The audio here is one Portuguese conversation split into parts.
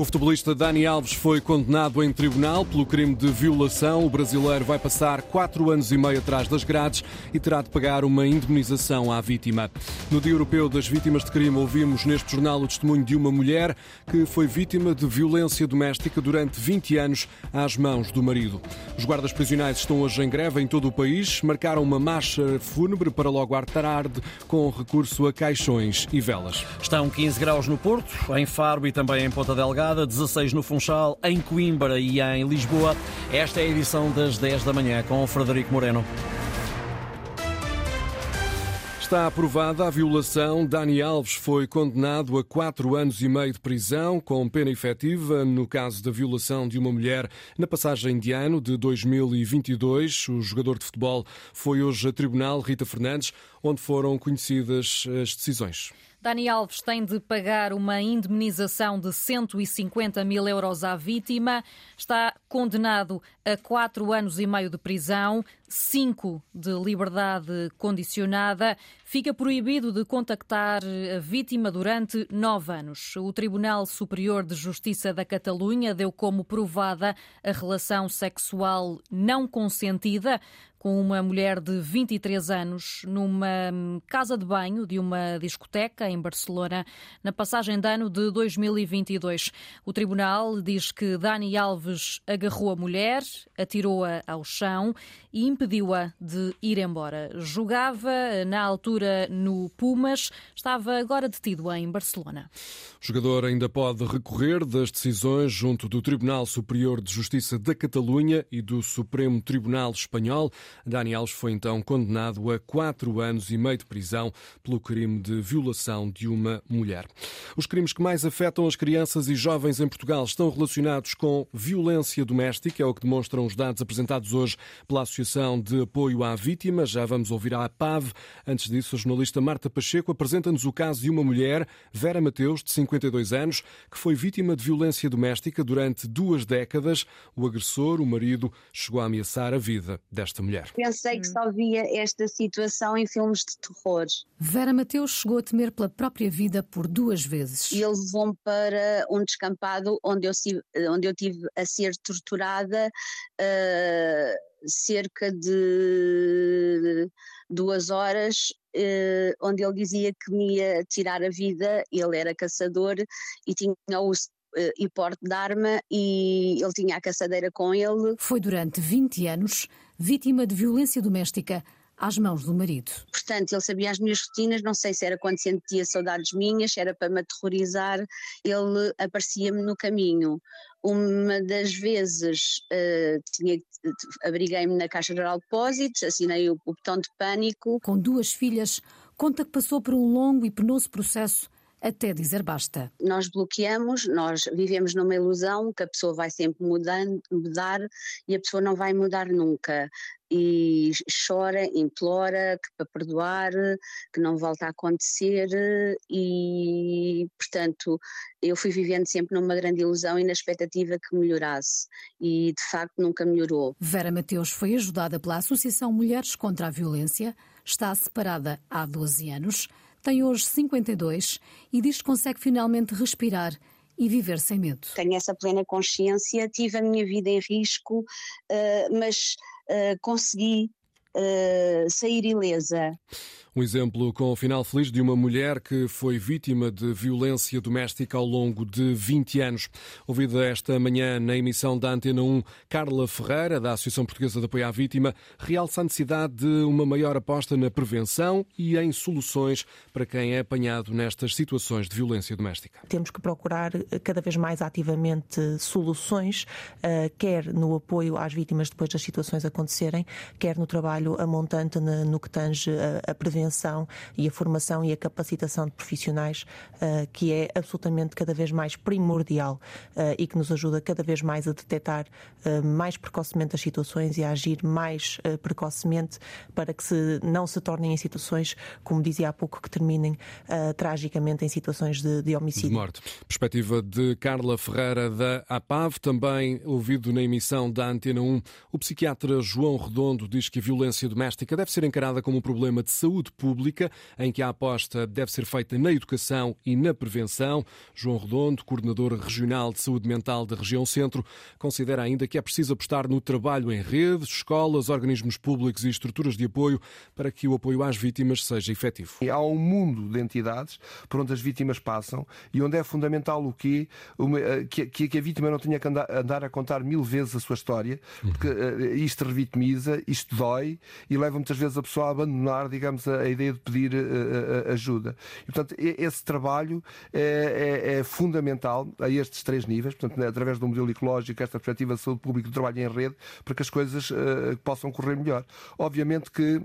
O futebolista Dani Alves foi condenado em tribunal pelo crime de violação. O brasileiro vai passar quatro anos e meio atrás das grades e terá de pagar uma indemnização à vítima. No Dia Europeu das Vítimas de Crime, ouvimos neste jornal o testemunho de uma mulher que foi vítima de violência doméstica durante 20 anos às mãos do marido. Os guardas prisionais estão hoje em greve em todo o país. Marcaram uma marcha fúnebre para logo à tarde com recurso a caixões e velas. Estão 15 graus no Porto, em Faro e também em Ponta Delgada. 16 no Funchal, em Coimbra e em Lisboa. Esta é a edição das 10 da manhã com o Frederico Moreno. Está aprovada a violação. Dani Alves foi condenado a quatro anos e meio de prisão, com pena efetiva, no caso da violação de uma mulher na passagem de ano de 2022. O jogador de futebol foi hoje a tribunal, Rita Fernandes, onde foram conhecidas as decisões. Dani Alves tem de pagar uma indemnização de 150 mil euros à vítima. Está condenado a quatro anos e meio de prisão, cinco de liberdade condicionada. Fica proibido de contactar a vítima durante nove anos. O Tribunal Superior de Justiça da Catalunha deu como provada a relação sexual não consentida com uma mulher de 23 anos numa casa de banho de uma discoteca em Barcelona na passagem de ano de 2022. O tribunal diz que Dani Alves agarrou a mulher, atirou-a ao chão e impediu-a de ir embora. Jogava na altura no Pumas, estava agora detido em Barcelona. O jogador ainda pode recorrer das decisões junto do Tribunal Superior de Justiça da Catalunha e do Supremo Tribunal Espanhol. Dani Alves foi então condenado a quatro anos e meio de prisão pelo crime de violação de uma mulher. Os crimes que mais afetam as crianças e jovens em Portugal estão relacionados com violência doméstica, é o que demonstram os dados apresentados hoje pela Associação de Apoio à Vítima. Já vamos ouvir a APAV. Antes disso, a jornalista Marta Pacheco apresenta-nos o caso de uma mulher, Vera Mateus, de 52 anos, que foi vítima de violência doméstica durante duas décadas. O agressor, o marido, chegou a ameaçar a vida desta mulher. Pensei que só via esta situação em filmes de terror. Vera Mateus chegou a temer pela própria vida por duas vezes. E ele levou-me para um descampado onde eu, onde eu tive a ser torturada uh, cerca de duas horas Uh, onde ele dizia que me ia tirar a vida, ele era caçador e tinha o uh, e porte de arma e ele tinha a caçadeira com ele. Foi durante 20 anos vítima de violência doméstica às mãos do marido. Portanto, ele sabia as minhas rotinas, não sei se era quando sentia saudades minhas, se era para me aterrorizar, ele aparecia-me no caminho. Uma das vezes uh, abriguei-me na Caixa Geral de Depósitos, assinei o, o botão de pânico. Com duas filhas, conta que passou por um longo e penoso processo até dizer basta. Nós bloqueamos, nós vivemos numa ilusão que a pessoa vai sempre mudando, mudar e a pessoa não vai mudar nunca. E chora, implora que para perdoar, que não volta a acontecer e, portanto, eu fui vivendo sempre numa grande ilusão e na expectativa que melhorasse e, de facto, nunca melhorou. Vera Mateus foi ajudada pela Associação Mulheres contra a Violência, está separada há 12 anos tem hoje 52 e diz que consegue finalmente respirar e viver sem medo. Tenho essa plena consciência, tive a minha vida em risco, uh, mas uh, consegui uh, sair ilesa. Um exemplo com o final feliz de uma mulher que foi vítima de violência doméstica ao longo de 20 anos. Ouvida esta manhã na emissão da Antena 1, Carla Ferreira, da Associação Portuguesa de Apoio à Vítima, realça a necessidade de uma maior aposta na prevenção e em soluções para quem é apanhado nestas situações de violência doméstica. Temos que procurar eh, cada vez mais ativamente soluções, eh, quer no apoio às vítimas depois das situações acontecerem, quer no trabalho a montante no que tange a prevenção prevenção e a formação e a capacitação de profissionais, uh, que é absolutamente cada vez mais primordial uh, e que nos ajuda cada vez mais a detectar uh, mais precocemente as situações e a agir mais precocemente para que se, não se tornem em situações, como dizia há pouco, que terminem tragicamente em situações de, de homicídio. De morte. Perspectiva de Carla Ferreira da APAV, também ouvido na emissão da Antena 1, o psiquiatra João Redondo diz que a violência doméstica deve ser encarada como um problema de saúde saúde pública, em que a aposta deve ser feita na educação e na prevenção. João Redondo, coordenador regional de saúde mental da região Centro, considera ainda que é preciso apostar no trabalho em redes, escolas, organismos públicos e estruturas de apoio para que o apoio às vítimas seja efetivo. Há um mundo de entidades por onde as vítimas passam e onde é fundamental o quê? Eh, que, a vítima não tenha que andar, a contar mil vezes a sua história, porque uh, isto revitimiza, isto dói e leva muitas vezes a pessoa a abandonar, digamos, a, a ideia de pedir uh, ajuda. E, portanto, esse trabalho é, é, é, fundamental a estes três níveis, portanto, né, através do modelo ecológico, esta perspectiva de saúde pública, do trabalho em rede, para que as coisas possam correr melhor. Obviamente que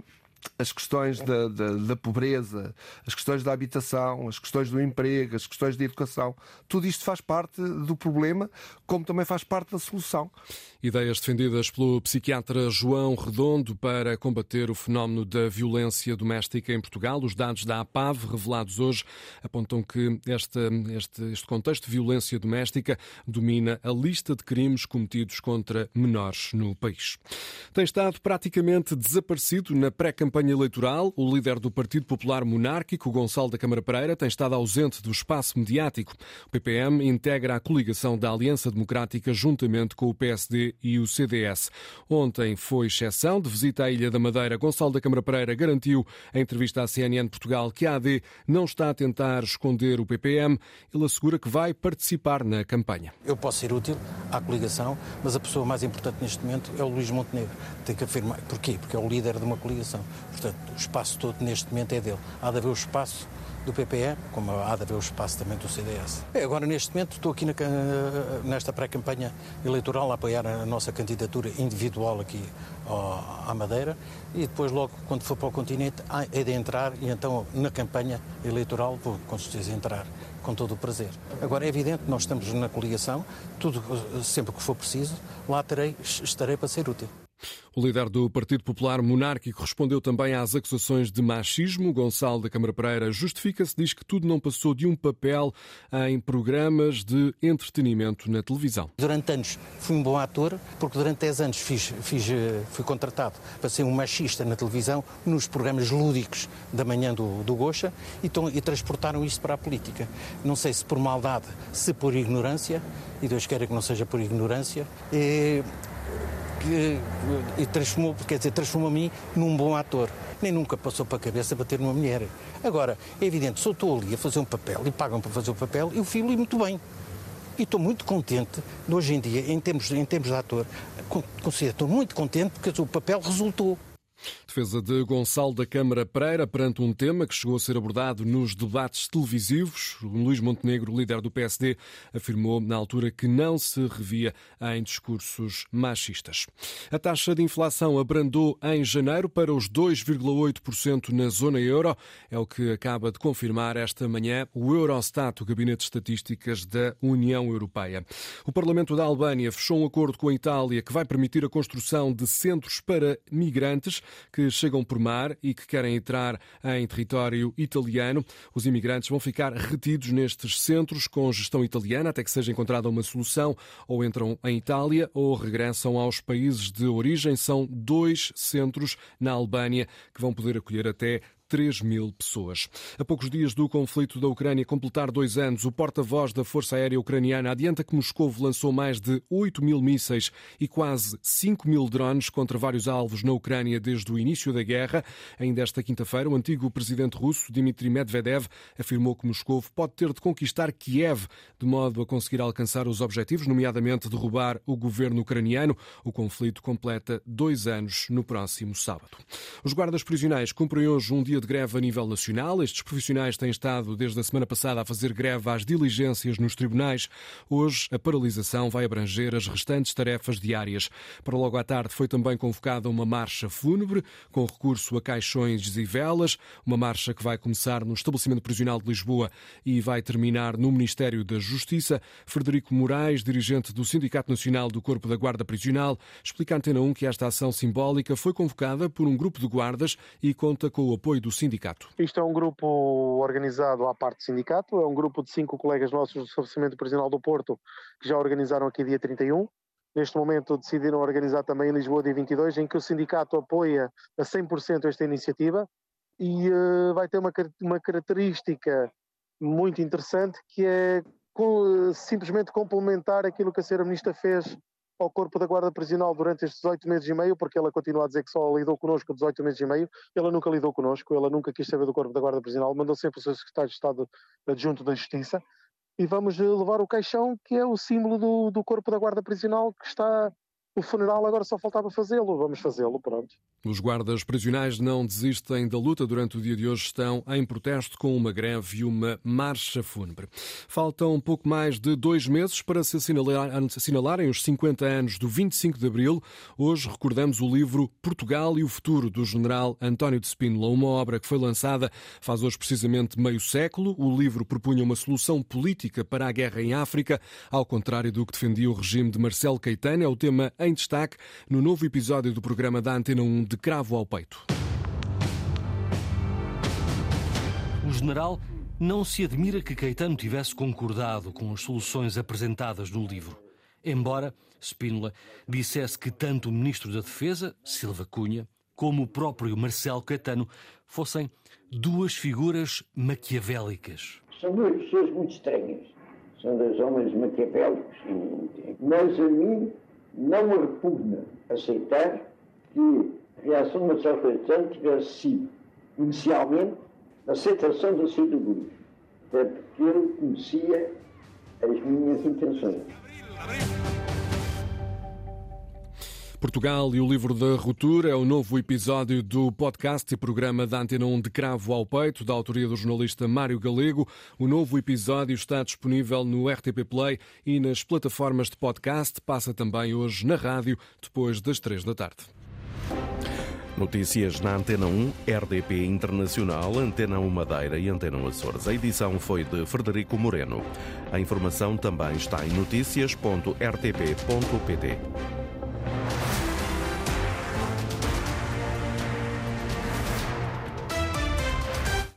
as questões da, da, da, pobreza, as questões da habitação, as questões do emprego, as questões da educação, tudo isto faz parte do problema, como também faz parte da solução. Ideias defendidas pelo psiquiatra João Redondo para combater o fenómeno da violência doméstica em Portugal. Os dados da APAV, revelados hoje, apontam que este, este, este contexto de violência doméstica domina a lista de crimes cometidos contra menores no país. Tem estado praticamente desaparecido na pré-campanha campanha eleitoral, o líder do Partido Popular Monárquico, Gonçalo da Câmara Pereira, tem estado ausente do espaço mediático. O PPM integra a coligação da Aliança Democrática juntamente com o PSD e o CDS. Ontem foi exceção de visita à Ilha da Madeira. Gonçalo da Câmara Pereira garantiu em entrevista à CNN Portugal que a AD não está a tentar esconder o PPM. Ele assegura que vai participar na campanha. Eu posso ser útil à coligação, mas a pessoa mais importante neste momento é o Luís Montenegro. Tem que afirmar. Porquê? Porque é o líder de uma coligação. Portanto, o espaço todo neste momento é dele. Há de haver o espaço do PPE, como há de haver o espaço também do CDS. Agora, neste momento, estou aqui na, nesta pré-campanha eleitoral a apoiar a nossa candidatura individual aqui à Madeira e depois, logo, quando for para o continente, é de entrar e então, na campanha eleitoral, vou com certeza entrar com todo o prazer. Agora, é evidente, nós estamos na coligação, tudo, sempre que for preciso, lá terei, estarei para ser útil. O líder do Partido Popular Monárquico respondeu também às acusações de machismo. Gonçalo da Câmara Pereira justifica-se, diz que tudo não passou de um papel em programas de entretenimento na televisão. Durante anos fui um bom ator, porque durante 10 anos fiz, fiz, eh, fui contratado para ser um machista na televisão, nos programas lúdicos da manhã do, do e, tão, e transportaram isso para a política. Não sei se por maldade, se por ignorância, e Deus queira que não seja por ignorância. E, que e transformou, quer dizer, transformou mim num bom ator. Nem nunca passou para a cabeça bater numa mulher. Agora, é evidente, se eu estou ali a fazer um papel e pagam para fazer o papel, eu filo e muito bem. E estou muito contente, hoje em dia, em termos, em termos de ator, considero, estou muito contente porque o papel resultou. Defesa de Gonçalo da Câmara Pereira perante um tema que chegou a ser abordado nos debates televisivos. Luís Montenegro, líder do PSD, afirmou na altura que não se revia em discursos machistas. A taxa de inflação abrandou em janeiro para os 2,8% na zona euro. É o que acaba de confirmar esta manhã o Eurostat, o Gabinete de Estatísticas da União Europeia. O Parlamento da Albânia fechou um acordo com a Itália que vai permitir a construção de centros para migrantes que chegam por mar e que querem entrar em território italiano. Os imigrantes vão ficar retidos nestes centros com gestão italiana até que seja encontrada uma solução, ou entram em Itália ou regressam aos países de origem. São dois centros na Albânia que vão poder acolher até 3 mil pessoas. A poucos dias do conflito da Ucrânia completar dois anos, o porta-voz da Força Aérea Ucraniana adianta que Moscou lançou mais de 8 mil mísseis e quase 5 mil drones contra vários alvos na Ucrânia desde o início da guerra. Ainda esta quinta-feira, o antigo presidente russo, Dmitry Medvedev, afirmou que Moscou pode ter de conquistar Kiev de modo a conseguir alcançar os objetivos, nomeadamente derrubar o governo ucraniano. O conflito completa dois anos no próximo sábado. Os guardas prisionais cumprem hoje um dia dia de greve a nível nacional. Estes profissionais têm estado desde a semana passada a fazer greve às diligências nos tribunais. Hoje, a paralisação vai abranger as restantes tarefas diárias. Para logo à tarde foi também convocada uma marcha fúnebre, com recurso a caixões e velas. Uma marcha que vai começar no estabelecimento prisional de Lisboa e vai terminar no Ministério da Justiça. Frederico Moraes, dirigente do Sindicato Nacional do Corpo da Guarda Prisional, explica à Antena 1 que esta ação simbólica foi convocada por um grupo de guardas e conta com o apoio do sindicato. Isto é um grupo organizado à parte do sindicato, é um grupo de cinco colegas nossos do estabelecimento prisional do Porto que já organizaram aqui dia 31. Neste momento decidiram organizar também em Lisboa dia 22, em que o sindicato apoia a 100% esta iniciativa. e uh, vai ter uma, uma característica muito interessante que é simplesmente complementar aquilo que a Sra. Ministra fez ao Corpo da Guarda Prisional durante estes 18 meses e meio, porque ela continua a dizer que só lidou connosco 18 meses e meio, ela nunca lidou connosco, ela nunca quis saber do Corpo da Guarda Prisional, mandou sempre o seu Secretário de Estado adjunto da Justiça, e vamos levar o caixão, que é o símbolo do, do Corpo da Guarda Prisional, que está o funeral agora só faltava fazê-lo, vamos fazê-lo, pronto. Os guardas prisionais não desistem da luta durante o dia de hoje, estão em protesto com uma greve e uma marcha fúnebre. Faltam pouco mais de dois meses para se assinalar, assinalarem os 50 anos do 25 de Abril. Hoje recordamos o livro Portugal e o Futuro, do general António de Spínola, uma obra que foi lançada faz hoje precisamente meio século. O livro propunha uma solução política para a guerra em África, ao contrário do que defendia o regime de Marcelo Caetano. É o tema em destaque no novo episódio do programa da Antena 1 de cravo ao peito. O general não se admira que Caetano tivesse concordado com as soluções apresentadas no livro, embora Spínola dissesse que tanto o ministro da Defesa, Silva Cunha, como o próprio Marcelo Caetano fossem duas figuras maquiavélicas. São duas pessoas muito estranhas. São dois homens maquiavélicos. Mas a mim não me repugna aceitar que a reação Marcelo Caetano tivesse sido, inicialmente, a aceitação do seu debulho, até porque ele conhecia as minhas intenções. Portugal e o livro da ruptura é o novo episódio do podcast e programa da Antena 1 de Cravo ao Peito, da autoria do jornalista Mário Galego. O novo episódio está disponível no RTP Play e nas plataformas de podcast. Passa também hoje na rádio, depois das três da tarde. Notícias na Antena 1, RDP Internacional, Antena 1 Madeira e Antena 1 Açores. A edição foi de Frederico Moreno. A informação também está em notícias.rtp.pt.